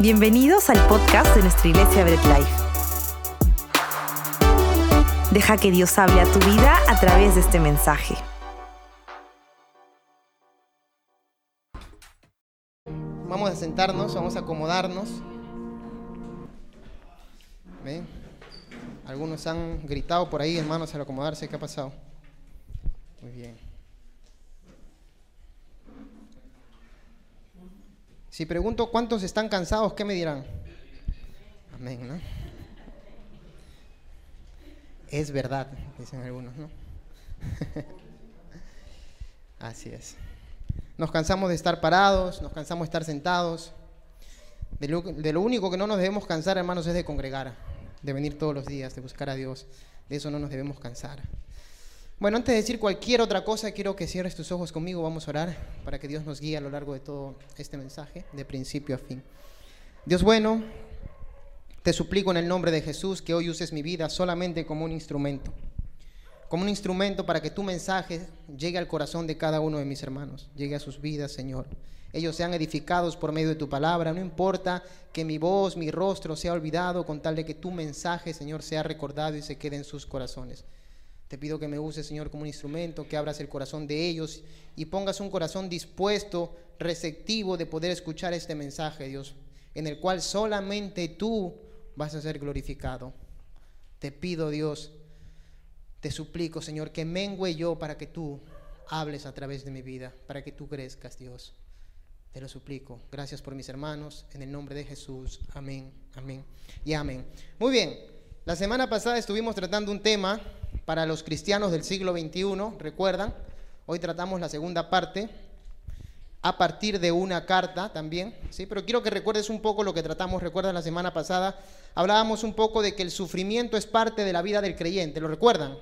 Bienvenidos al podcast de nuestra iglesia Bread Life. Deja que Dios hable a tu vida a través de este mensaje. Vamos a sentarnos, vamos a acomodarnos. Algunos han gritado por ahí, hermanos, al acomodarse. ¿Qué ha pasado? Muy bien. Si pregunto cuántos están cansados, ¿qué me dirán? Amén, ¿no? Es verdad, dicen algunos, ¿no? Así es. Nos cansamos de estar parados, nos cansamos de estar sentados. De lo, único que no nos debemos cansar, hermanos, es de congregar, de venir todos los días, de buscar a Dios. De eso no nos debemos cansar. Bueno, antes de decir cualquier otra cosa, quiero que cierres tus ojos conmigo, vamos a orar para que Dios nos guíe a lo largo de todo este mensaje, de principio a fin. Dios bueno, te suplico en el nombre de Jesús que hoy uses mi vida solamente como un instrumento, como un instrumento para que tu mensaje llegue al corazón de cada uno de mis hermanos, llegue a sus vidas, Señor. Ellos sean edificados por medio de tu palabra, no importa que mi voz, mi rostro sea olvidado, con tal de que tu mensaje, Señor, sea recordado y se quede en sus corazones. Te pido que me uses, Señor, como un instrumento, que abras el corazón de ellos y pongas un corazón dispuesto, receptivo de poder escuchar este mensaje, Dios, en el cual solamente tú vas a ser glorificado. Te pido, Dios, te suplico, Señor, que mengue yo para que tú hables a través de mi vida, para que tú crezcas, Dios. Te lo suplico. Gracias por mis hermanos. En el nombre de Jesús. Amén, amén y amén. Muy bien. La semana pasada estuvimos tratando un tema para los cristianos del siglo XXI, recuerdan, hoy tratamos la segunda parte, a partir de una carta también, ¿sí? Pero quiero que recuerdes un poco lo que tratamos, recuerdas la semana pasada, hablábamos un poco de que el sufrimiento es parte de la vida del creyente, ¿lo recuerdan?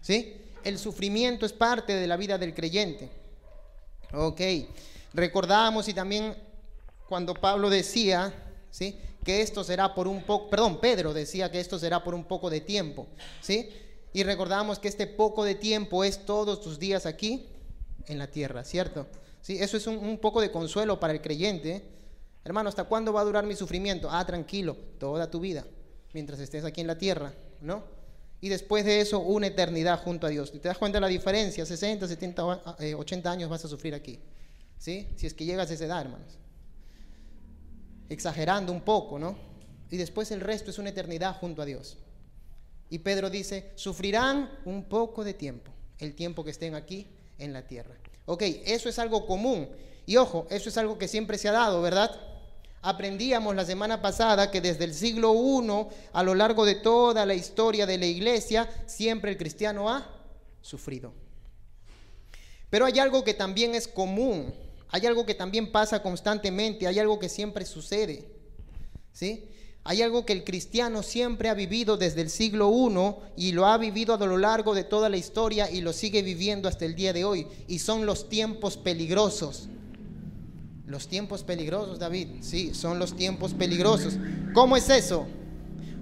¿Sí? El sufrimiento es parte de la vida del creyente. Ok, recordábamos y también cuando Pablo decía, ¿sí? Que esto será por un poco, perdón, Pedro decía que esto será por un poco de tiempo, ¿sí? Y recordamos que este poco de tiempo es todos tus días aquí en la tierra, ¿cierto? ¿Sí? Eso es un, poco de consuelo para el creyente. Hermano, ¿hasta cuándo va a durar mi sufrimiento? Ah, tranquilo, toda tu vida, mientras estés aquí en la tierra, ¿no? Y después de eso, una eternidad junto a Dios. ¿Te das cuenta de la diferencia? 60, 70, 80 años vas a sufrir aquí, ¿sí? Si es que llegas a esa edad, hermanos. Exagerando un poco, ¿no? Y después el resto es una eternidad junto a Dios. Y Pedro dice, sufrirán un poco de tiempo, el tiempo que estén aquí en la tierra. Ok, eso es algo común. Y ojo, eso es algo que siempre se ha dado, ¿verdad? Aprendíamos la semana pasada que desde el siglo I, a lo largo de toda la historia de la iglesia, siempre el cristiano ha sufrido. Pero hay algo que también es común, hay algo que también pasa constantemente, hay algo que siempre sucede. ¿Sí? Hay algo que el cristiano siempre ha vivido desde el siglo I y lo ha vivido a lo largo de toda la historia y lo sigue viviendo hasta el día de hoy. Y son los tiempos peligrosos. Los tiempos peligrosos, David. Sí, son los tiempos peligrosos. ¿Cómo es eso?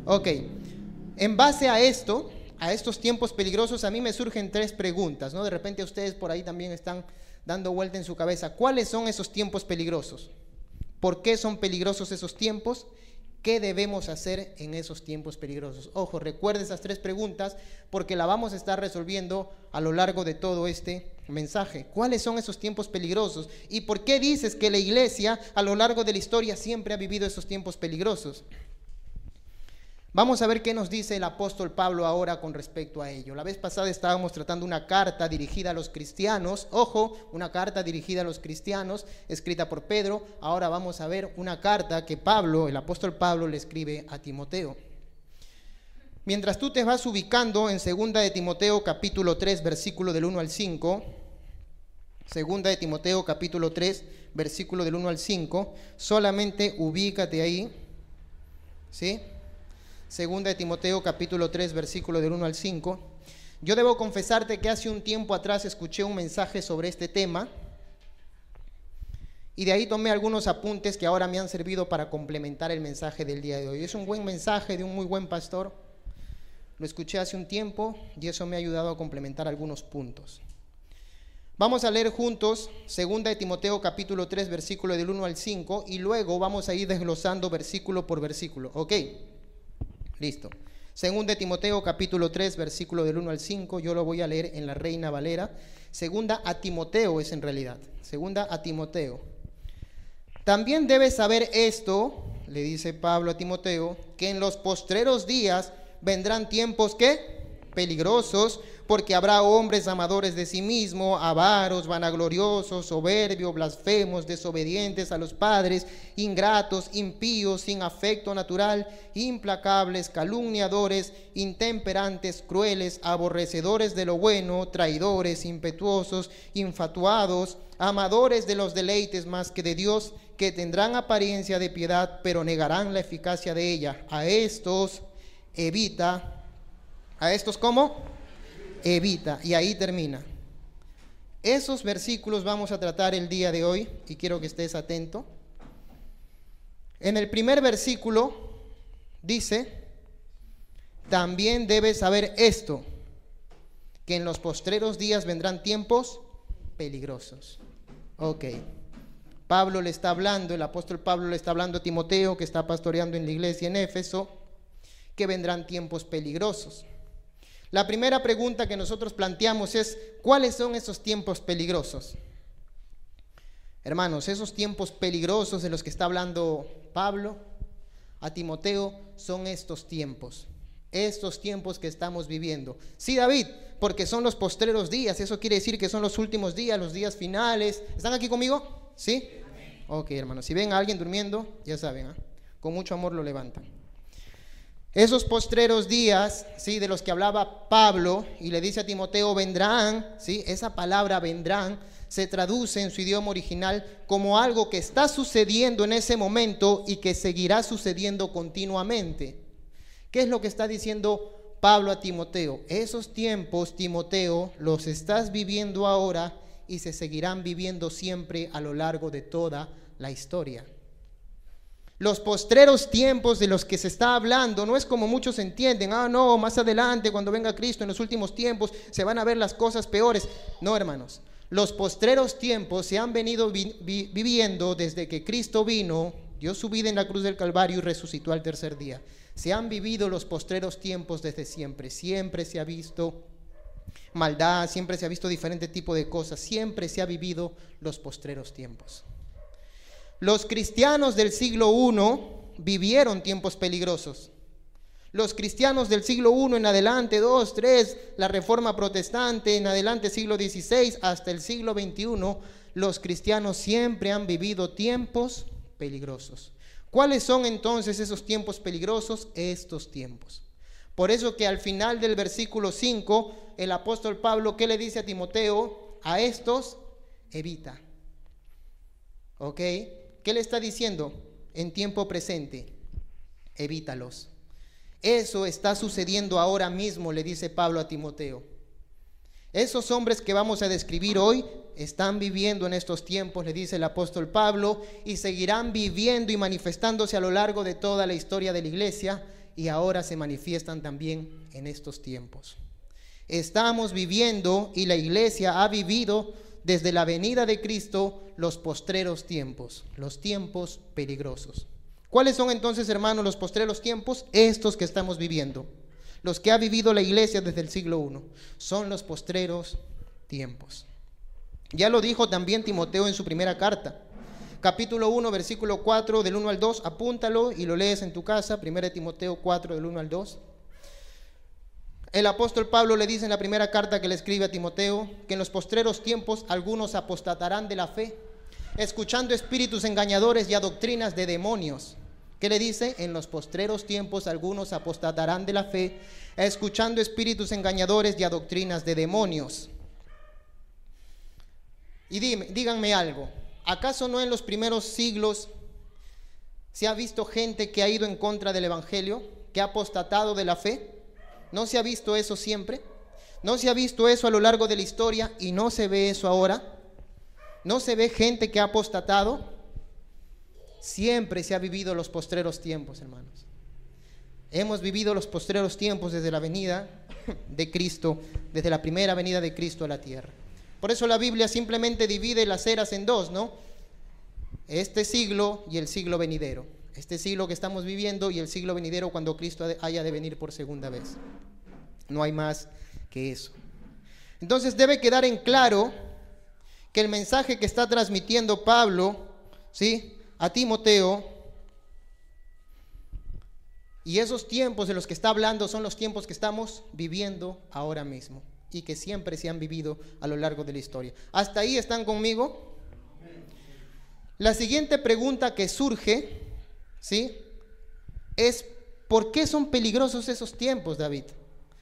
Ok. En base a esto, a estos tiempos peligrosos, a mí me surgen tres preguntas, ¿no? De repente ustedes por ahí también están dando vuelta en su cabeza. ¿Cuáles son esos tiempos peligrosos? ¿Por qué son peligrosos esos tiempos? ¿Qué debemos hacer en esos tiempos peligrosos? Ojo, recuerde esas tres preguntas porque la vamos a estar resolviendo a lo largo de todo este mensaje. ¿Cuáles son esos tiempos peligrosos? ¿Y por qué dices que la iglesia a lo largo de la historia siempre ha vivido esos tiempos peligrosos? Vamos a ver qué nos dice el apóstol Pablo ahora con respecto a ello. La vez pasada estábamos tratando una carta dirigida a los cristianos, ojo, una carta dirigida a los cristianos, escrita por Pedro. Ahora vamos a ver una carta que Pablo, el apóstol Pablo, le escribe a Timoteo. Mientras tú te vas ubicando en 2 de Timoteo capítulo 3, versículo del 1 al 5, 2 de Timoteo capítulo 3, versículo del 1 al 5, solamente ubícate ahí, ¿sí? Segunda de Timoteo capítulo 3 versículo del 1 al 5. Yo debo confesarte que hace un tiempo atrás escuché un mensaje sobre este tema y de ahí tomé algunos apuntes que ahora me han servido para complementar el mensaje del día de hoy. Es un buen mensaje de un muy buen pastor. Lo escuché hace un tiempo y eso me ha ayudado a complementar algunos puntos. Vamos a leer juntos 2 de Timoteo capítulo 3 versículo del 1 al 5 y luego vamos a ir desglosando versículo por versículo. ¿Ok? Listo. 2 de Timoteo capítulo 3 versículo del 1 al 5, yo lo voy a leer en la Reina Valera. Segunda a Timoteo es en realidad. Segunda a Timoteo. También debes saber esto, le dice Pablo a Timoteo, que en los postreros días vendrán tiempos que peligrosos porque habrá hombres amadores de sí mismo, avaros, vanagloriosos, soberbios, blasfemos, desobedientes a los padres, ingratos, impíos, sin afecto natural, implacables, calumniadores, intemperantes, crueles, aborrecedores de lo bueno, traidores, impetuosos, infatuados, amadores de los deleites más que de Dios, que tendrán apariencia de piedad, pero negarán la eficacia de ella. A estos evita. ¿A estos cómo? evita. Y ahí termina. Esos versículos vamos a tratar el día de hoy y quiero que estés atento. En el primer versículo dice, también debes saber esto, que en los postreros días vendrán tiempos peligrosos. Ok. Pablo le está hablando, el apóstol Pablo le está hablando a Timoteo, que está pastoreando en la iglesia en Éfeso, que vendrán tiempos peligrosos. La primera pregunta que nosotros planteamos es, ¿cuáles son esos tiempos peligrosos? Hermanos, esos tiempos peligrosos de los que está hablando Pablo a Timoteo son estos tiempos, estos tiempos que estamos viviendo. Sí, David, porque son los postreros días, eso quiere decir que son los últimos días, los días finales. ¿Están aquí conmigo? ¿Sí? Ok, hermanos, si ven a alguien durmiendo, ya saben, ¿ah? con mucho amor lo levantan. Esos postreros días, ¿sí? de los que hablaba Pablo y le dice a Timoteo, vendrán, ¿sí? esa palabra vendrán se traduce en su idioma original como algo que está sucediendo en ese momento y que seguirá sucediendo continuamente. ¿Qué es lo que está diciendo Pablo a Timoteo? Esos tiempos, Timoteo, los estás viviendo ahora y se seguirán viviendo siempre a lo largo de toda la historia. Los postreros tiempos de los que se está hablando no es como muchos entienden, ah, no, más adelante, cuando venga Cristo en los últimos tiempos, se van a ver las cosas peores. No, hermanos, los postreros tiempos se han venido viviendo desde que Cristo vino, dio su vida en la cruz del Calvario y resucitó al tercer día. Se han vivido los postreros tiempos desde siempre, siempre se ha visto maldad, siempre se ha visto diferente tipo de cosas, siempre se ha vivido los postreros tiempos. Los cristianos del siglo I vivieron tiempos peligrosos. Los cristianos del siglo I en adelante, 2, 3, la reforma protestante, en adelante siglo XVI hasta el siglo XXI, los cristianos siempre han vivido tiempos peligrosos. ¿Cuáles son entonces esos tiempos peligrosos? Estos tiempos. Por eso que al final del versículo 5, el apóstol Pablo, ¿qué le dice a Timoteo? A estos evita. ¿Ok? ¿Qué le está diciendo? En tiempo presente, evítalos. Eso está sucediendo ahora mismo, le dice Pablo a Timoteo. Esos hombres que vamos a describir hoy están viviendo en estos tiempos, le dice el apóstol Pablo, y seguirán viviendo y manifestándose a lo largo de toda la historia de la iglesia, y ahora se manifiestan también en estos tiempos. Estamos viviendo y la iglesia ha vivido desde la venida de Cristo los postreros tiempos, los tiempos peligrosos. ¿Cuáles son entonces, hermanos, los postreros tiempos? Estos que estamos viviendo. Los que ha vivido la iglesia desde el siglo I. Son los postreros tiempos. Ya lo dijo también Timoteo en su primera carta. Capítulo 1, versículo 4, del 1 al 2. Apúntalo y lo lees en tu casa. Primera Timoteo 4, del 1 al 2. El apóstol Pablo le dice en la primera carta que le escribe a Timoteo que en los postreros tiempos algunos apostatarán de la fe, escuchando espíritus engañadores y a doctrinas de demonios. ¿Qué le dice? En los postreros tiempos algunos apostatarán de la fe, escuchando espíritus engañadores y a doctrinas de demonios. Y dime, díganme algo, ¿acaso no en los primeros siglos se ha visto gente que ha ido en contra del Evangelio, que ha apostatado de la fe? ¿No se ha visto eso siempre? ¿No se ha visto eso a lo largo de la historia y no se ve eso ahora? ¿No se ve gente que ha apostatado? Siempre se ha vivido los postreros tiempos, hermanos. Hemos vivido los postreros tiempos desde la venida de Cristo, desde la primera venida de Cristo a la tierra. Por eso la Biblia simplemente divide las eras en dos, ¿no? Este siglo y el siglo venidero. Este siglo que estamos viviendo y el siglo venidero cuando Cristo haya de venir por segunda vez. No hay más que eso. Entonces debe quedar en claro que el mensaje que está transmitiendo Pablo, ¿sí? A Timoteo, y esos tiempos de los que está hablando son los tiempos que estamos viviendo ahora mismo y que siempre se han vivido a lo largo de la historia. ¿Hasta ahí están conmigo? La siguiente pregunta que surge, ¿sí? Es, ¿por qué son peligrosos esos tiempos, David?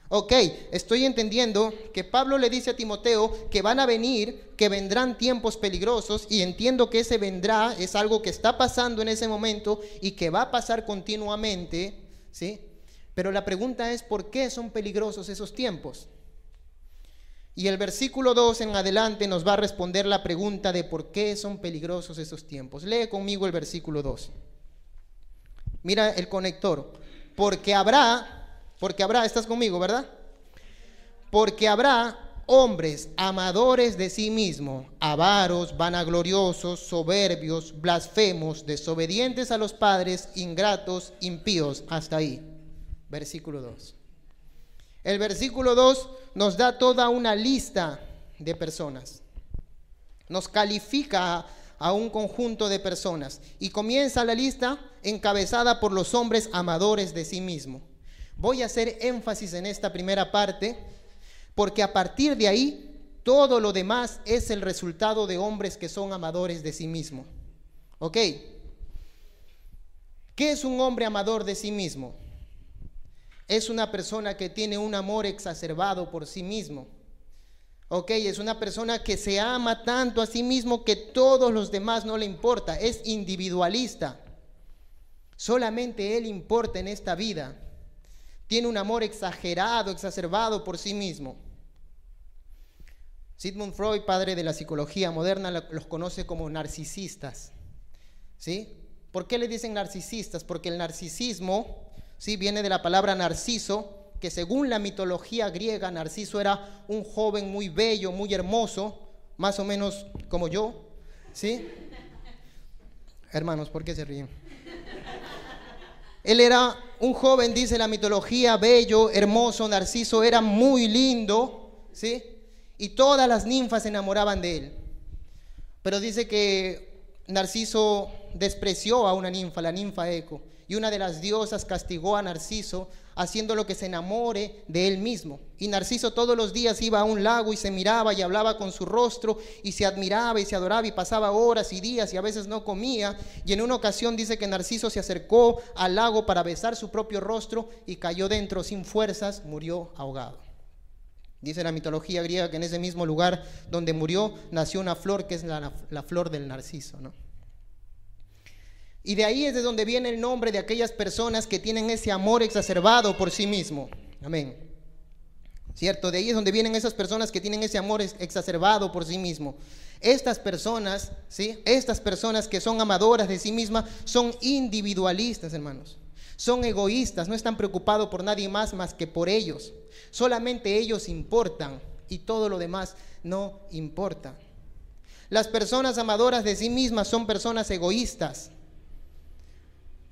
Ok, estoy entendiendo que Pablo le dice a Timoteo que van a venir, que vendrán tiempos peligrosos y entiendo que ese vendrá es algo que está pasando en ese momento y que va a pasar continuamente, ¿sí? Pero la pregunta es, ¿por qué son peligrosos esos tiempos? Y el versículo 2 en adelante nos va a responder la pregunta de por qué son peligrosos esos tiempos. Lee conmigo el versículo 2. Mira el conector. Porque habrá, porque habrá, estás conmigo, ¿verdad? Porque habrá hombres amadores de sí mismos, avaros, vanagloriosos, soberbios, blasfemos, desobedientes a los padres, ingratos, impíos. Hasta ahí. Versículo 2. El versículo 2 nos da toda una lista de personas. Nos califica a un conjunto de personas. Y comienza la lista encabezada por los hombres amadores de sí mismo. Voy a hacer énfasis en esta primera parte porque a partir de ahí todo lo demás es el resultado de hombres que son amadores de sí mismo. ¿Ok? ¿Qué es un hombre amador de sí mismo? es una persona que tiene un amor exacerbado por sí mismo. Ok, es una persona que se ama tanto a sí mismo que todos los demás no le importa. Es individualista. Solamente él importa en esta vida. Tiene un amor exagerado, exacerbado por sí mismo. Sigmund Freud, padre de la psicología moderna, los conoce como narcisistas. ¿Sí? ¿Por qué le dicen narcisistas? Porque el narcisismo ¿sí? Viene de la palabra narciso, que según la mitología griega, Narciso era un joven muy bello, muy hermoso, más o menos como yo, ¿sí? Hermanos, ¿por qué se ríen? Él era un joven, dice la mitología, bello, hermoso, Narciso era muy lindo, ¿sí? Y todas las ninfas se enamoraban de él. Pero dice que Narciso despreció a una ninfa, la ninfa Eco y una de las diosas castigó a Narciso haciéndolo que se enamore de él mismo. Y Narciso todos los días iba a un lago y se miraba y hablaba con su rostro y se admiraba y se adoraba y pasaba horas y días y a veces no comía. Y en una ocasión dice que Narciso se acercó al lago para besar su propio rostro y cayó dentro sin fuerzas, murió ahogado. Dice la mitología griega que en ese mismo lugar donde murió nació una flor que es la, la flor del narciso, ¿no? Y de ahí es de donde viene el nombre de aquellas personas que tienen ese amor exacerbado por sí mismo. Amén. ¿Cierto? De ahí es donde vienen esas personas que tienen ese amor exacerbado por sí mismo. Estas personas, ¿sí? Estas personas que son amadoras de sí mismas son individualistas, hermanos. Son egoístas, no están preocupados por nadie más más que por ellos. Solamente ellos importan y todo lo demás no importa. Las personas amadoras de sí mismas son personas egoístas.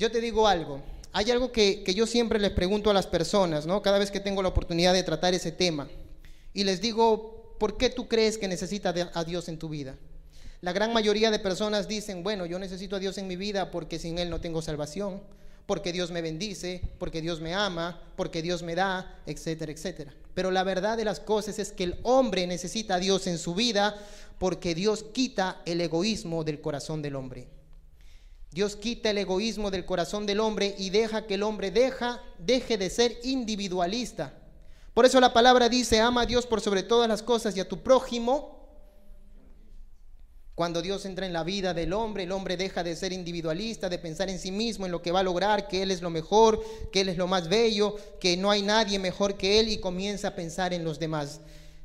Yo te digo algo, hay algo que, yo siempre les pregunto a las personas, ¿no? Cada vez que tengo la oportunidad de tratar ese tema. Y les digo, ¿por qué tú crees que necesitas a Dios en tu vida? La gran mayoría de personas dicen, bueno, yo necesito a Dios en mi vida porque sin Él no tengo salvación, porque Dios me bendice, porque Dios me ama, porque Dios me da, etcétera, etcétera. Pero la verdad de las cosas es que el hombre necesita a Dios en su vida porque Dios quita el egoísmo del corazón del hombre. Dios quita el egoísmo del corazón del hombre y deja que el hombre deje de ser individualista. Por eso la palabra dice, ama a Dios por sobre todas las cosas y a tu prójimo. Cuando Dios entra en la vida del hombre, el hombre deja de ser individualista, de pensar en sí mismo, en lo que va a lograr, que Él es lo mejor, que Él es lo más bello, que no hay nadie mejor que Él y comienza a pensar en los demás.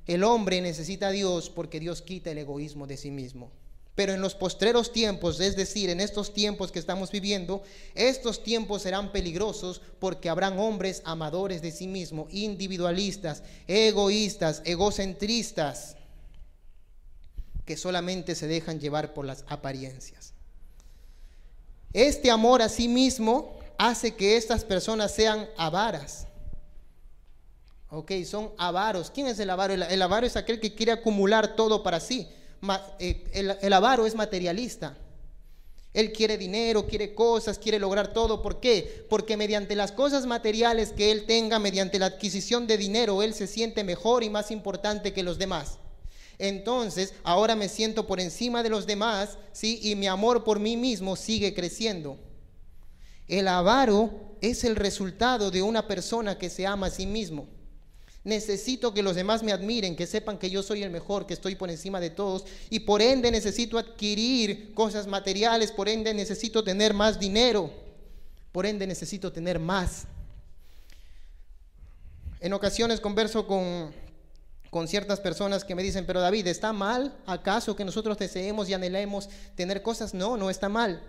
El hombre necesita a Dios porque Dios quita el egoísmo de sí mismo. Pero en los postreros tiempos, es decir, en estos tiempos que estamos viviendo, estos tiempos serán peligrosos porque habrán hombres amadores de sí mismos, individualistas, egoístas, egocentristas. que solamente se dejan llevar por las apariencias. Este amor a sí mismo hace que estas personas sean avaras. Ok, son avaros. ¿Quién es el avaro? El, avaro es aquel que quiere acumular todo para sí. Eh, el avaro es materialista. Él quiere dinero, quiere cosas, quiere lograr todo. ¿Por qué? Porque mediante las cosas materiales que él tenga, mediante la adquisición de dinero, él se siente mejor y más importante que los demás. Entonces, ahora me siento por encima de los demás, ¿sí? Y mi amor por mí mismo sigue creciendo. El avaro es el resultado de una persona que se ama a sí mismo. Necesito que los demás me admiren, que sepan que yo soy el mejor, que estoy por encima de todos. Y por ende necesito adquirir cosas materiales, por ende necesito tener más dinero, por ende necesito tener más. En ocasiones converso con, con ciertas personas que me dicen, pero David, ¿está mal acaso que nosotros deseemos y anhelemos tener cosas? No, no está mal.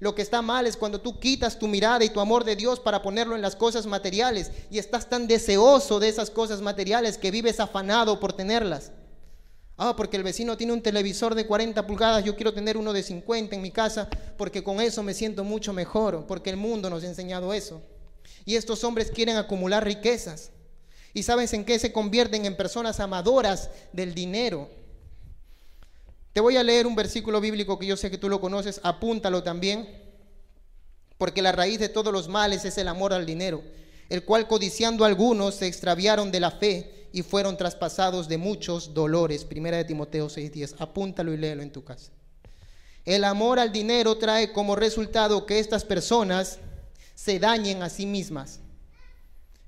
Lo que está mal es cuando tú quitas tu mirada y tu amor de Dios para ponerlo en las cosas materiales y estás tan deseoso de esas cosas materiales que vives afanado por tenerlas. Ah, porque el vecino tiene un televisor de 40 pulgadas, yo quiero tener uno de 50 en mi casa porque con eso me siento mucho mejor, porque el mundo nos ha enseñado eso. Y estos hombres quieren acumular riquezas. ¿Y sabes en qué se convierten en personas amadoras del dinero? Te voy a leer un versículo bíblico que yo sé que tú lo conoces, apúntalo también, porque la raíz de todos los males es el amor al dinero, el cual codiciando algunos se extraviaron de la fe y fueron traspasados de muchos dolores. Primera de Timoteo 6:10, apúntalo y léelo en tu casa. El amor al dinero trae como resultado que estas personas se dañen a sí mismas.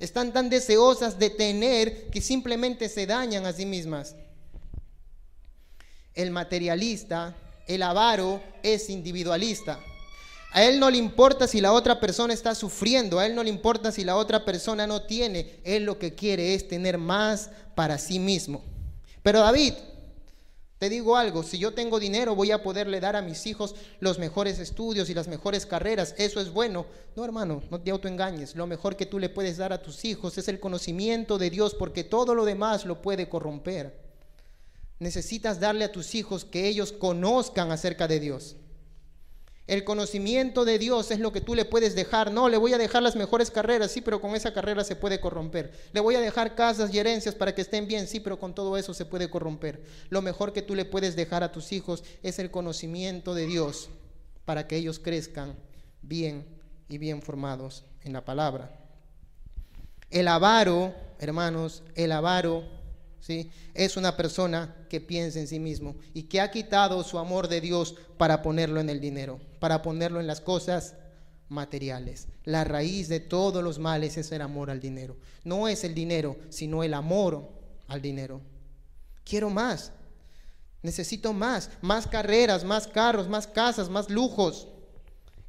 Están tan deseosas de tener que simplemente se dañan a sí mismas el materialista, el avaro, es individualista. A él no le importa si la otra persona está sufriendo, a él no le importa si la otra persona no tiene, él lo que quiere es tener más para sí mismo. Pero David, te digo algo, si yo tengo dinero voy a poderle dar a mis hijos los mejores estudios y las mejores carreras, eso es bueno. No, hermano, no te autoengañes, lo mejor que tú le puedes dar a tus hijos es el conocimiento de Dios, porque todo lo demás lo puede corromper. Necesitas darle a tus hijos que ellos conozcan acerca de Dios. El conocimiento de Dios es lo que tú le puedes dejar. No, le voy a dejar las mejores carreras, sí, pero con esa carrera se puede corromper. Le voy a dejar casas y herencias para que estén bien, sí, pero con todo eso se puede corromper. Lo mejor que tú le puedes dejar a tus hijos es el conocimiento de Dios para que ellos crezcan bien y bien formados en la palabra. El avaro, hermanos, el avaro es una persona que piensa en sí mismo y que ha quitado su amor de Dios para ponerlo en el dinero, para ponerlo en las cosas materiales. La raíz de todos los males es el amor al dinero. No es el dinero, sino el amor al dinero. Quiero más. Necesito más, más carreras, más carros, más casas, más lujos.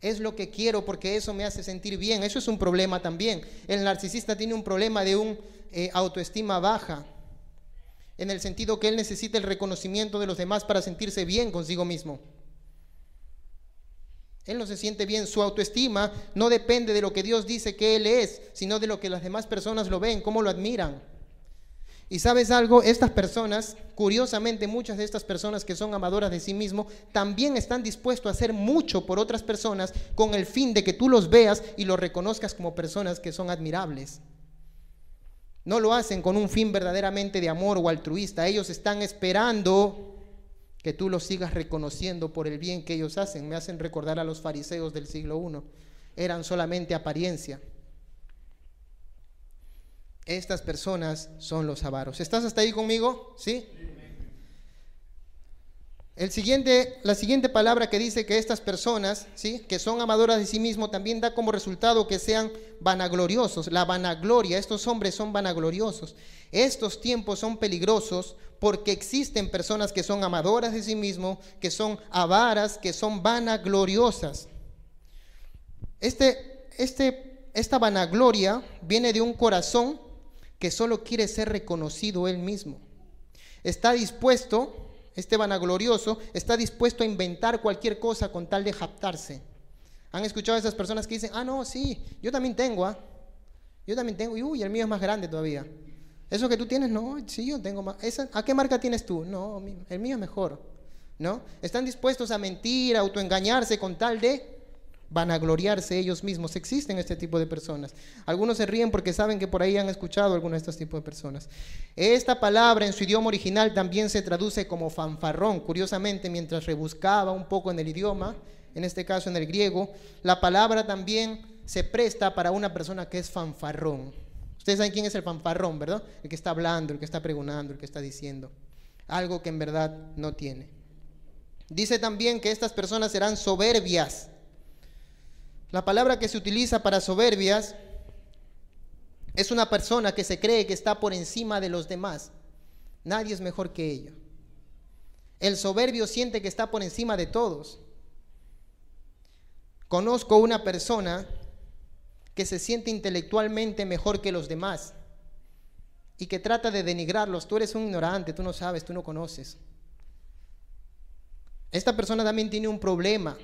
Es lo que quiero porque eso me hace sentir bien. Eso es un problema también. El narcisista tiene un problema de un eh, autoestima baja en el sentido que él necesita el reconocimiento de los demás para sentirse bien consigo mismo. Él no se siente bien, su autoestima no depende de lo que Dios dice que él es, sino de lo que las demás personas lo ven, cómo lo admiran. Y sabes algo, estas personas, curiosamente muchas de estas personas que son amadoras de sí mismo, también están dispuestos a hacer mucho por otras personas con el fin de que tú los veas y los reconozcas como personas que son admirables. No lo hacen con un fin verdaderamente de amor o altruista. Ellos están esperando que tú los sigas reconociendo por el bien que ellos hacen. Me hacen recordar a los fariseos del siglo I. Eran solamente apariencia. Estas personas son los avaros. ¿Estás hasta ahí conmigo? ¿Sí? El siguiente, la siguiente palabra que dice que estas personas, ¿sí? que son amadoras de sí mismo, también da como resultado que sean vanagloriosos. La vanagloria, estos hombres son vanagloriosos. Estos tiempos son peligrosos porque existen personas que son amadoras de sí mismo, que son avaras, que son vanagloriosas. Este, este, esta vanagloria viene de un corazón que solo quiere ser reconocido él mismo. Está dispuesto este vanaglorioso, está dispuesto a inventar cualquier cosa con tal de japtarse. ¿Han escuchado a esas personas que dicen, ah, no, sí, yo también tengo, ¿ah? Yo también tengo, y uy, el mío es más grande todavía. Eso que tú tienes, no, sí, yo tengo más. ¿A qué marca tienes tú? No, el mío es mejor. ¿no? Están dispuestos a mentir, a autoengañarse con tal de vanagloriarse ellos mismos. Existen este tipo de personas. Algunos se ríen porque saben que por ahí han escuchado algunos de estos tipos de personas. Esta palabra en su idioma original también se traduce como fanfarrón. Curiosamente, mientras rebuscaba un poco en el idioma, en este caso en el griego, la palabra también se presta para una persona que es fanfarrón. Ustedes saben quién es el fanfarrón, ¿verdad? El que está hablando, el que está pregonando, el que está diciendo. Algo que en verdad no tiene. Dice también que estas personas serán soberbias. La palabra que se utiliza para soberbias es una persona que se cree que está por encima de los demás. Nadie es mejor que ella. El soberbio siente que está por encima de todos. Conozco una persona que se siente intelectualmente mejor que los demás y que trata de denigrarlos. Tú eres un ignorante, tú no sabes, tú no conoces. Esta persona también tiene un problema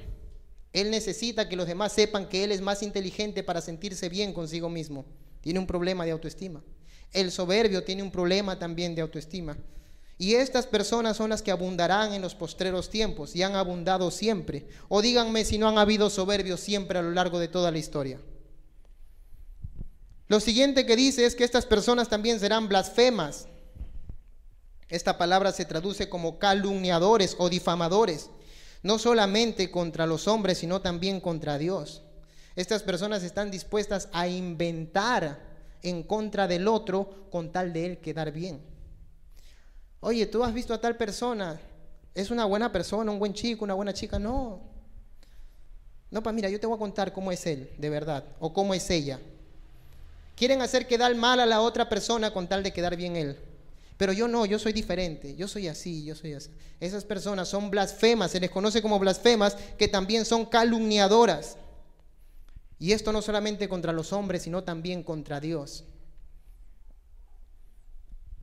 él necesita que los demás sepan que Él es más inteligente para sentirse bien consigo mismo. Tiene un problema de autoestima. El soberbio tiene un problema también de autoestima. Y estas personas son las que abundarán en los postreros tiempos y han abundado siempre. O díganme si no han habido soberbios siempre a lo largo de toda la historia. Lo siguiente que dice es que estas personas también serán blasfemas. Esta palabra se traduce como calumniadores o difamadores no solamente contra los hombres, sino también contra Dios. Estas personas están dispuestas a inventar en contra del otro con tal de él quedar bien. Oye, tú has visto a tal persona, es una buena persona, un buen chico, una buena chica. No. No, pues mira, yo te voy a contar cómo es él, de verdad, o cómo es ella. Quieren hacer quedar mal a la otra persona con tal de quedar bien él. Pero yo no, yo soy diferente, yo soy así, yo soy así. Esas personas son blasfemas, se les conoce como blasfemas, que también son calumniadoras. Y esto no solamente contra los hombres, sino también contra Dios.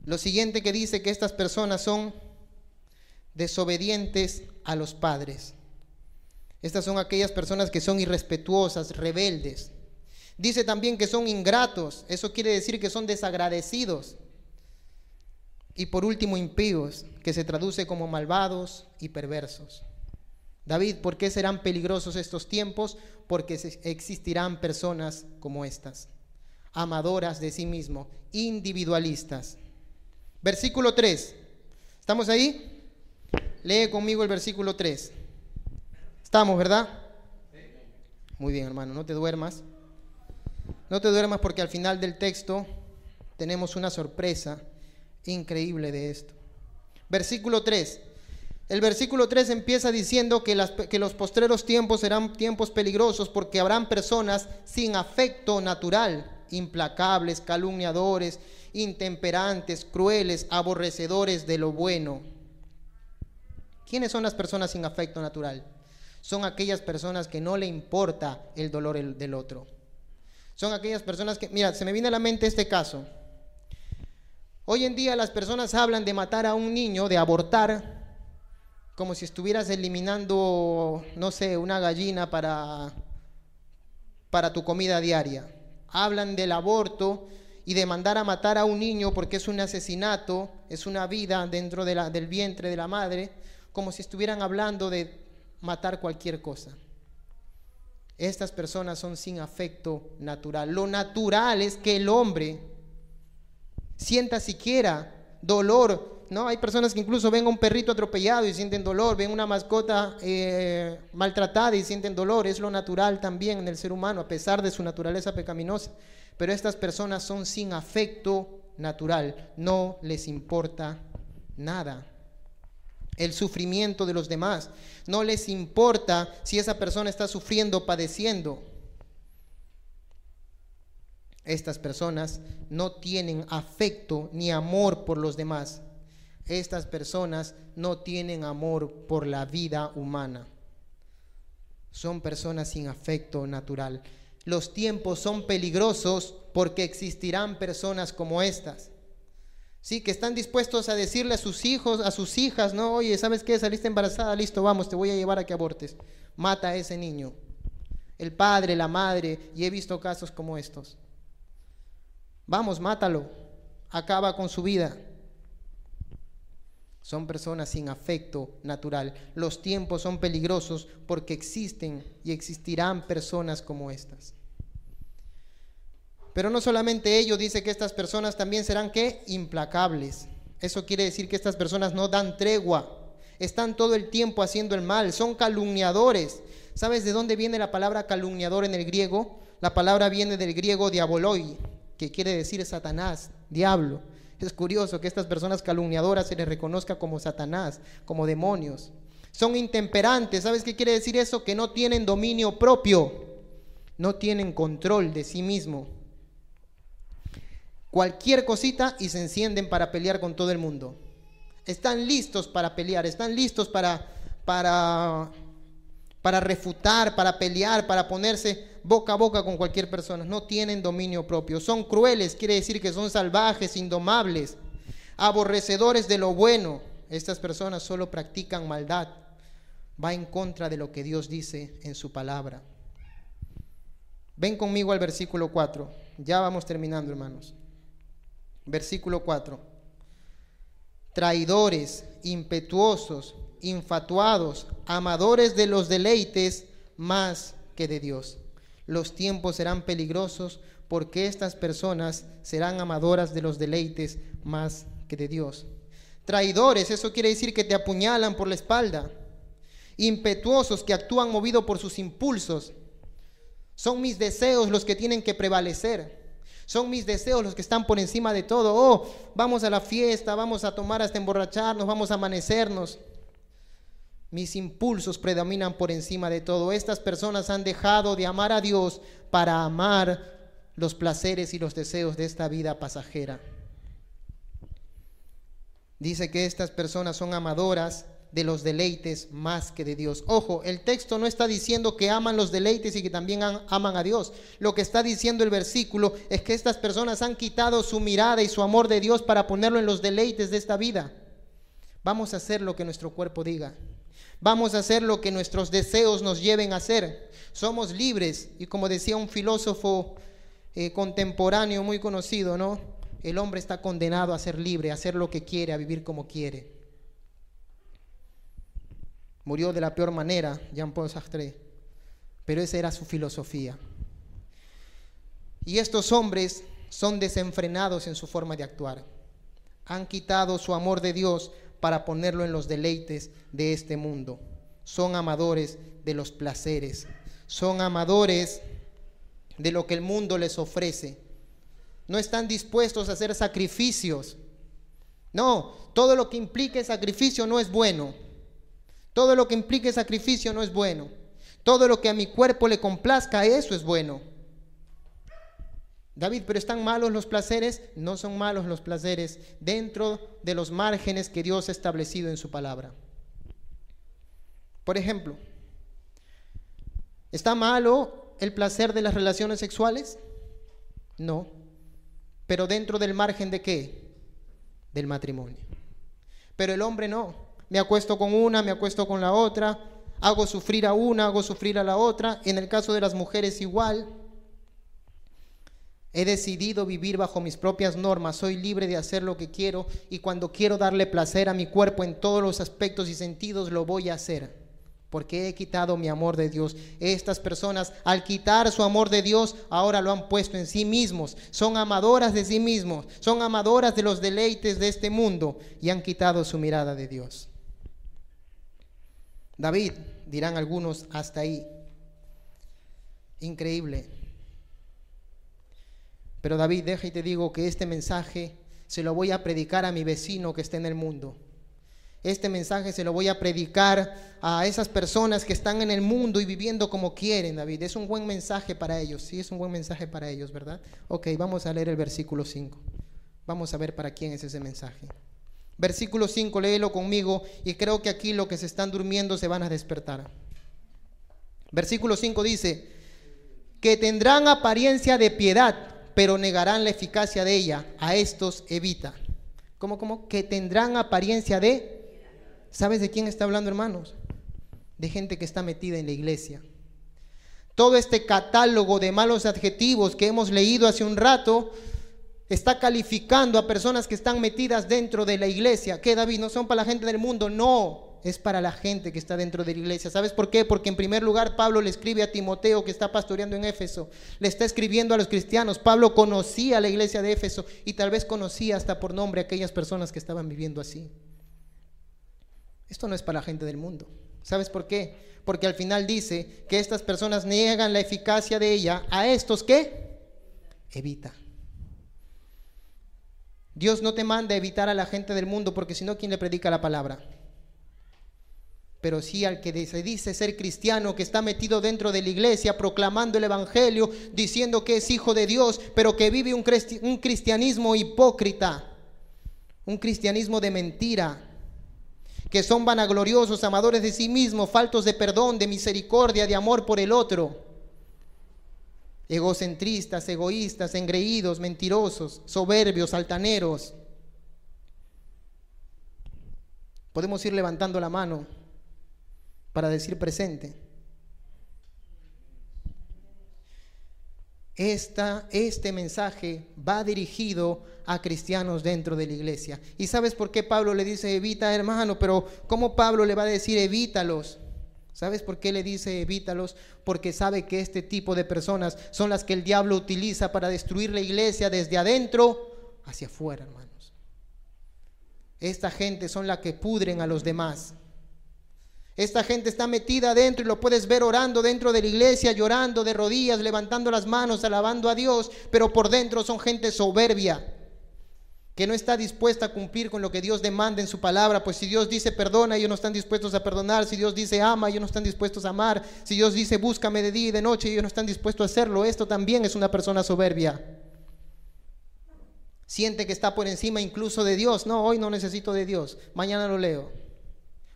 Lo siguiente que dice que estas personas son desobedientes a los padres. Estas son aquellas personas que son irrespetuosas, rebeldes. Dice también que son ingratos, eso quiere decir que son desagradecidos. Y por último, impíos, que se traduce como malvados y perversos. David, ¿por qué serán peligrosos estos tiempos? Porque existirán personas como estas, amadoras de sí mismo, individualistas. Versículo 3. ¿Estamos ahí? Lee conmigo el versículo 3. Estamos, ¿verdad? Muy bien, hermano, no te duermas. No te duermas porque al final del texto tenemos una sorpresa increíble de esto. Versículo 3. El versículo 3 empieza diciendo que, los postreros tiempos serán tiempos peligrosos porque habrán personas sin afecto natural, implacables, calumniadores, intemperantes, crueles, aborrecedores de lo bueno. ¿Quiénes son las personas sin afecto natural? Son aquellas personas que no le importa el dolor del otro. Son aquellas personas que, mira, se me viene a la mente este caso. Hoy en día las personas hablan de matar a un niño, de abortar, como si estuvieras eliminando, no sé, una gallina para, para tu comida diaria. Hablan del aborto y de mandar a matar a un niño porque es un asesinato, es una vida dentro del vientre de la madre, como si estuvieran hablando de matar cualquier cosa. Estas personas son sin afecto natural. Lo natural es que el hombre sienta siquiera dolor. ¿no? Hay personas que incluso ven a un perrito atropellado y sienten dolor, ven una mascota eh, maltratada y sienten dolor. Es lo natural también en el ser humano, a pesar de su naturaleza pecaminosa. Pero estas personas son sin afecto natural, no les importa nada el sufrimiento de los demás. No les importa si esa persona está sufriendo, padeciendo. Estas personas no tienen afecto ni amor por los demás. Estas personas no tienen amor por la vida humana. Son personas sin afecto natural. Los tiempos son peligrosos porque existirán personas como estas. Sí, que están dispuestos a decirle a sus hijos, a sus hijas, no, oye, ¿sabes qué? Saliste embarazada, listo, vamos, te voy a llevar a que abortes. Mata a ese niño. El padre, la madre, y he visto casos como estos. Vamos, mátalo. Acaba con su vida. Son personas sin afecto natural. Los tiempos son peligrosos porque existen y existirán personas como estas. Pero no solamente ello, dice que estas personas también serán que implacables. Eso quiere decir que estas personas no dan tregua. Están todo el tiempo haciendo el mal, son calumniadores. ¿Sabes de dónde viene la palabra calumniador en el griego? La palabra viene del griego diaboloi, que quiere decir Satanás, diablo. Es curioso que estas personas calumniadoras se les reconozca como Satanás, como demonios. Son intemperantes. ¿Sabes qué quiere decir eso? Que no tienen dominio propio. No tienen control de sí mismo. Cualquier cosita y se encienden para pelear con todo el mundo. Están listos para pelear, están listos para, para, para refutar, para pelear, para ponerse boca a boca con cualquier persona. No tienen dominio propio. Son crueles, quiere decir que son salvajes, indomables, aborrecedores de lo bueno. Estas personas solo practican maldad. Va en contra de lo que Dios dice en su palabra. Ven conmigo al versículo 4. Ya vamos terminando, hermanos. Versículo 4. Traidores, impetuosos, infatuados, amadores de los deleites más que de Dios los tiempos serán peligrosos porque estas personas serán amadoras de los deleites más que de Dios. Traidores, eso quiere decir que te apuñalan por la espalda. Impetuosos, que actúan movidos por sus impulsos. Son mis deseos los que tienen que prevalecer. Son mis deseos los que están por encima de todo. Oh, vamos a la fiesta, vamos a tomar hasta emborracharnos, vamos a amanecernos. Mis impulsos predominan por encima de todo. Estas personas han dejado de amar a Dios para amar los placeres y los deseos de esta vida pasajera. Dice que estas personas son amadoras de los deleites más que de Dios. Ojo, el texto no está diciendo que aman los deleites y que también aman a Dios. Lo que está diciendo el versículo es que estas personas han quitado su mirada y su amor de Dios para ponerlo en los deleites de esta vida. Vamos a hacer lo que nuestro cuerpo diga. Vamos a hacer lo que nuestros deseos nos lleven a hacer. Somos libres y como decía un filósofo eh, contemporáneo muy conocido, ¿no? El hombre está condenado a ser libre, a hacer lo que quiere, a vivir como quiere. Murió de la peor manera, Jean-Paul Sartre, pero esa era su filosofía. Y estos hombres son desenfrenados en su forma de actuar. Han quitado su amor de Dios para ponerlo en los deleites de este mundo. Son amadores de los placeres. Son amadores de lo que el mundo les ofrece. No están dispuestos a hacer sacrificios. No, todo lo que implique sacrificio no es bueno. Todo lo que implique sacrificio no es bueno. Todo lo que a mi cuerpo le complazca, eso es bueno. David, pero están malos los placeres. No son malos los placeres dentro de los márgenes que Dios ha establecido en su palabra. Por ejemplo, ¿está malo el placer de las relaciones sexuales? No. Pero dentro del margen de qué? Del matrimonio. Pero el hombre no. Me acuesto con una, me acuesto con la otra, hago sufrir a una, hago sufrir a la otra. En el caso de las mujeres igual. He decidido vivir bajo mis propias normas, soy libre de hacer lo que quiero y cuando quiero darle placer a mi cuerpo en todos los aspectos y sentidos lo voy a hacer, porque he quitado mi amor de Dios. Estas personas al quitar su amor de Dios ahora lo han puesto en sí mismos, son amadoras de sí mismos, son amadoras de los deleites de este mundo y han quitado su mirada de Dios. David, dirán algunos, hasta ahí. Increíble. Pero David, deja y te digo que este mensaje se lo voy a predicar a mi vecino que está en el mundo. Este mensaje se lo voy a predicar a esas personas que están en el mundo y viviendo como quieren, David. Es un buen mensaje para ellos. Sí, es un buen mensaje para ellos, ¿verdad? Ok, vamos a leer el versículo 5. Vamos a ver para quién es ese mensaje. Versículo 5, léelo conmigo y creo que aquí los que se están durmiendo se van a despertar. Versículo 5 dice, que tendrán apariencia de piedad pero negarán la eficacia de ella. A estos evita. ¿Cómo, cómo? Que tendrán apariencia de... ¿Sabes de quién está hablando, hermanos? De gente que está metida en la iglesia. Todo este catálogo de malos adjetivos que hemos leído hace un rato está calificando a personas que están metidas dentro de la iglesia. ¿Qué, David? ¿No son para la gente del mundo? No, es para la gente que está dentro de la iglesia. ¿Sabes por qué? Porque en primer lugar Pablo le escribe a Timoteo que está pastoreando en Éfeso. Le está escribiendo a los cristianos. Pablo conocía la iglesia de Éfeso y tal vez conocía hasta por nombre a aquellas personas que estaban viviendo así. Esto no es para la gente del mundo. ¿Sabes por qué? Porque al final dice que estas personas niegan la eficacia de ella. ¿A estos qué? Evita. Dios no te manda a evitar a la gente del mundo porque si no, ¿quién le predica la palabra? Pero sí al que se dice ser cristiano, que está metido dentro de la iglesia, proclamando el Evangelio, diciendo que es hijo de Dios, pero que vive un, cristianismo hipócrita, un cristianismo de mentira, que son vanagloriosos, amadores de sí mismos, faltos de perdón, de misericordia, de amor por el otro egocentristas, egoístas, engreídos, mentirosos, soberbios, altaneros. Podemos ir levantando la mano para decir presente. Esta, este mensaje va dirigido a cristianos dentro de la iglesia. ¿Y sabes por qué Pablo le dice evita, hermano? Pero ¿cómo Pablo le va a decir evítalos? ¿Sabes por qué le dice evítalos? Porque sabe que este tipo de personas son las que el diablo utiliza para destruir la iglesia desde adentro hacia afuera, hermanos. Esta gente son la que pudren a los demás. Esta gente está metida adentro y lo puedes ver orando dentro de la iglesia, llorando de rodillas, levantando las manos, alabando a Dios, pero por dentro son gente soberbia que no está dispuesta a cumplir con lo que Dios demanda en su palabra, pues si Dios dice perdona, ellos no están dispuestos a perdonar, si Dios dice ama, ellos no están dispuestos a amar, si Dios dice búscame de día y de noche, ellos no están dispuestos a hacerlo, esto también es una persona soberbia. Siente que está por encima incluso de Dios, no, hoy no necesito de Dios, mañana lo leo,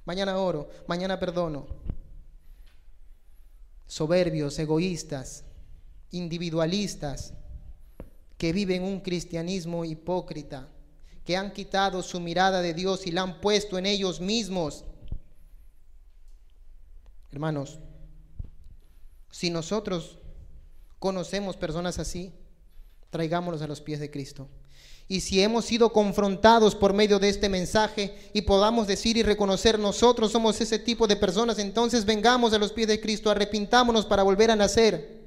mañana oro, mañana perdono. Soberbios, egoístas, individualistas, que viven un cristianismo hipócrita, que han quitado su mirada de Dios y la han puesto en ellos mismos. Hermanos, si nosotros conocemos personas así, traigámoslos a los pies de Cristo. Y si hemos sido confrontados por medio de este mensaje y podamos decir y reconocer nosotros somos ese tipo de personas, entonces vengamos a los pies de Cristo, arrepintámonos para volver a nacer.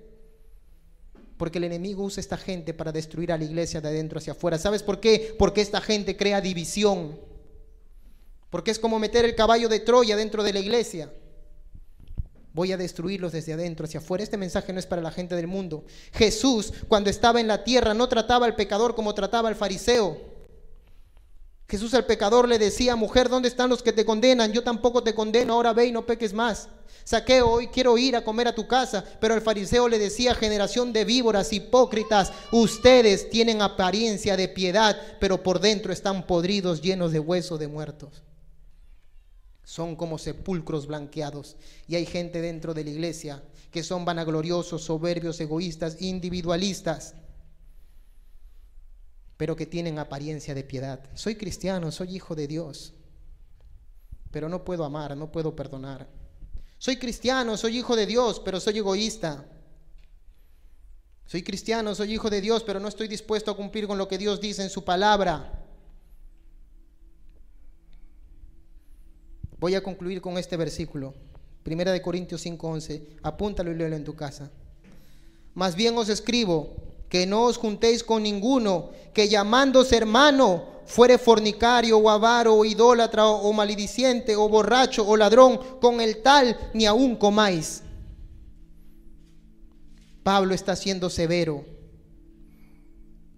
Porque el enemigo usa esta gente para destruir a la iglesia de adentro hacia afuera. ¿Sabes por qué? Porque esta gente crea división. Porque es como meter el caballo de Troya dentro de la iglesia. Voy a destruirlos desde adentro hacia afuera. Este mensaje no es para la gente del mundo. Jesús, cuando estaba en la tierra, no trataba al pecador como trataba al fariseo. Jesús al pecador le decía, mujer, ¿dónde están los que te condenan? Yo tampoco te condeno, ahora ve y no peques más. Saqueo, hoy quiero ir a comer a tu casa. Pero el fariseo le decía, generación de víboras hipócritas, ustedes tienen apariencia de piedad, pero por dentro están podridos, llenos de huesos de muertos. Son como sepulcros blanqueados. Y hay gente dentro de la iglesia que son vanagloriosos, soberbios, egoístas, individualistas pero que tienen apariencia de piedad. Soy cristiano, soy hijo de Dios, pero no puedo amar, no puedo perdonar. Soy cristiano, soy hijo de Dios, pero soy egoísta. Soy cristiano, soy hijo de Dios, pero no estoy dispuesto a cumplir con lo que Dios dice en su palabra. Voy a concluir con este versículo. Primera de Corintios 5:11. Apúntalo y léelo en tu casa. Más bien os escribo que no os juntéis con ninguno que llamándose hermano fuere fornicario o avaro o idólatra o, malediciente o borracho o ladrón, con el tal ni aún comáis. Pablo está siendo severo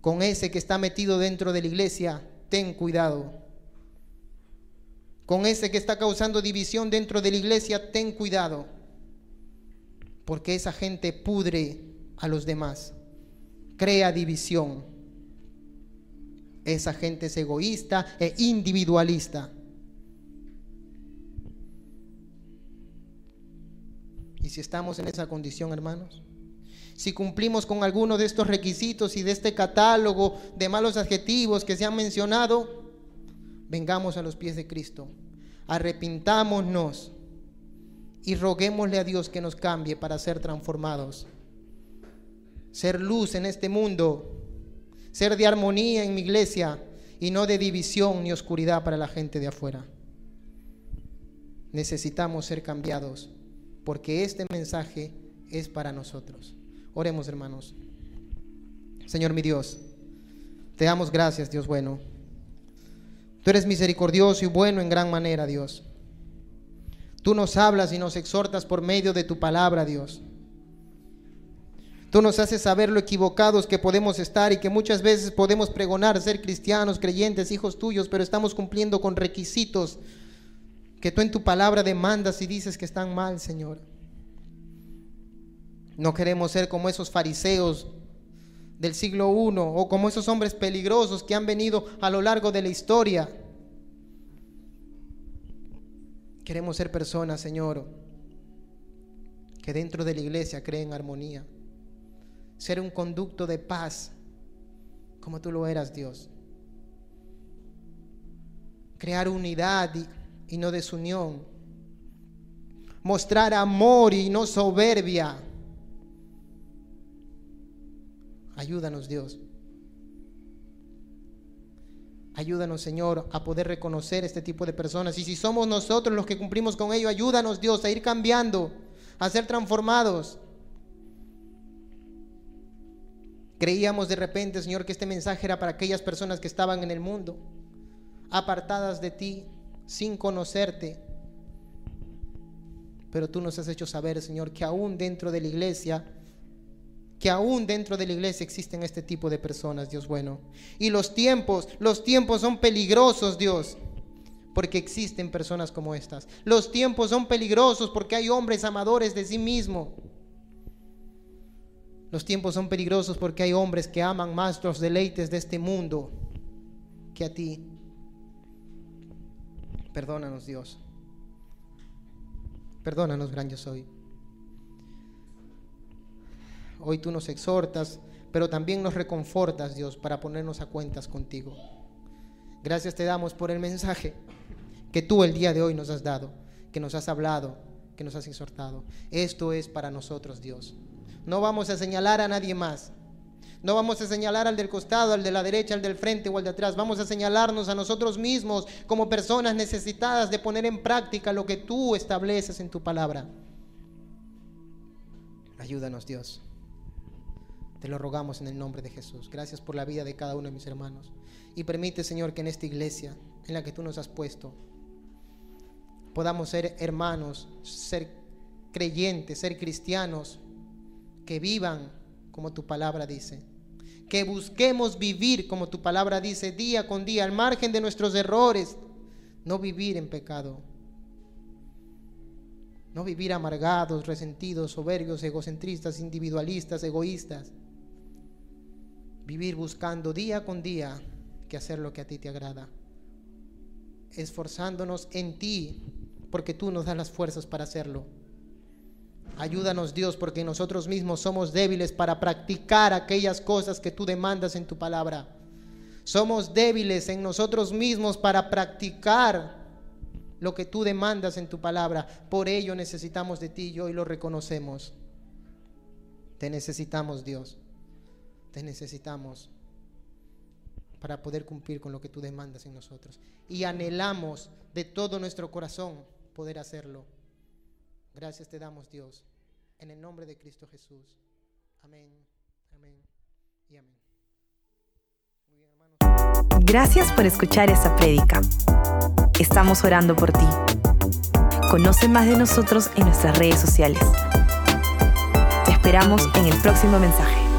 con ese que está metido dentro de la iglesia, ten cuidado. Con ese que está causando división dentro de la iglesia, ten cuidado. Porque esa gente pudre a los demás, crea división. Esa gente es egoísta e individualista. Y si estamos en esa condición, hermanos, si cumplimos con alguno de estos requisitos y de este catálogo de malos adjetivos que se han mencionado, vengamos a los pies de Cristo, arrepintámonos y roguémosle a Dios que nos cambie para ser transformados, ser luz en este mundo ser de armonía en mi iglesia y no de división ni oscuridad para la gente de afuera. Necesitamos ser cambiados porque este mensaje es para nosotros. Oremos hermanos. Señor mi Dios, te damos gracias Dios bueno. Tú eres misericordioso y bueno en gran manera Dios. Tú nos hablas y nos exhortas por medio de tu palabra Dios. Tú nos haces saber lo equivocados que podemos estar y que muchas veces podemos pregonar ser cristianos, creyentes, hijos tuyos, pero estamos cumpliendo con requisitos que tú en tu palabra demandas y dices que están mal, Señor. No queremos ser como esos fariseos del siglo I o como esos hombres peligrosos que han venido a lo largo de la historia. Queremos ser personas, Señor, que dentro de la iglesia creen armonía ser un conducto de paz, como tú lo eras, Dios. Crear unidad y, no desunión. Mostrar amor y no soberbia. Ayúdanos, Dios. Ayúdanos, Señor, a poder reconocer este tipo de personas. Y si somos nosotros los que cumplimos con ello, ayúdanos, Dios, a ir cambiando, a ser transformados. Creíamos de repente, Señor, que este mensaje era para aquellas personas que estaban en el mundo, apartadas de ti, sin conocerte. Pero tú nos has hecho saber, Señor, que aún dentro de la iglesia, que aún dentro de la iglesia existen este tipo de personas, Dios bueno. Y los tiempos, los tiempos son peligrosos, Dios, porque existen personas como estas. Los tiempos son peligrosos porque hay hombres amadores de sí mismos los tiempos son peligrosos porque hay hombres que aman más los deleites de este mundo que a ti. Perdónanos, Dios. Perdónanos, gran yo soy. Hoy tú nos exhortas, pero también nos reconfortas, Dios, para ponernos a cuentas contigo. Gracias te damos por el mensaje que tú el día de hoy nos has dado, que nos has hablado, que nos has exhortado. Esto es para nosotros, Dios. No vamos a señalar a nadie más. No vamos a señalar al del costado, al de la derecha, al del frente o al de atrás. Vamos a señalarnos a nosotros mismos como personas necesitadas de poner en práctica lo que tú estableces en tu palabra. Ayúdanos Dios. Te lo rogamos en el nombre de Jesús. Gracias por la vida de cada uno de mis hermanos. Y permite, Señor, que en esta iglesia en la que tú nos has puesto, podamos ser hermanos, ser creyentes, ser cristianos que vivan como tu palabra dice. Que busquemos vivir como tu palabra dice día con día, al margen de nuestros errores. No vivir en pecado. No vivir amargados, resentidos, soberbios, egocentristas, individualistas, egoístas. Vivir buscando día con día que hacer lo que a ti te agrada. Esforzándonos en ti, porque tú nos das las fuerzas para hacerlo Ayúdanos Dios porque nosotros mismos somos débiles para practicar aquellas cosas que tú demandas en tu palabra. Somos débiles en nosotros mismos para practicar lo que tú demandas en tu palabra. Por ello necesitamos de ti y hoy lo reconocemos. Te necesitamos Dios. Te necesitamos para poder cumplir con lo que tú demandas en nosotros. Y anhelamos de todo nuestro corazón poder hacerlo. Gracias te damos, Dios, en el nombre de Cristo Jesús. Amén, amén y amén. Gracias por escuchar esta prédica. Estamos orando por ti. Conoce más de nosotros en nuestras redes sociales. Te esperamos en el próximo mensaje.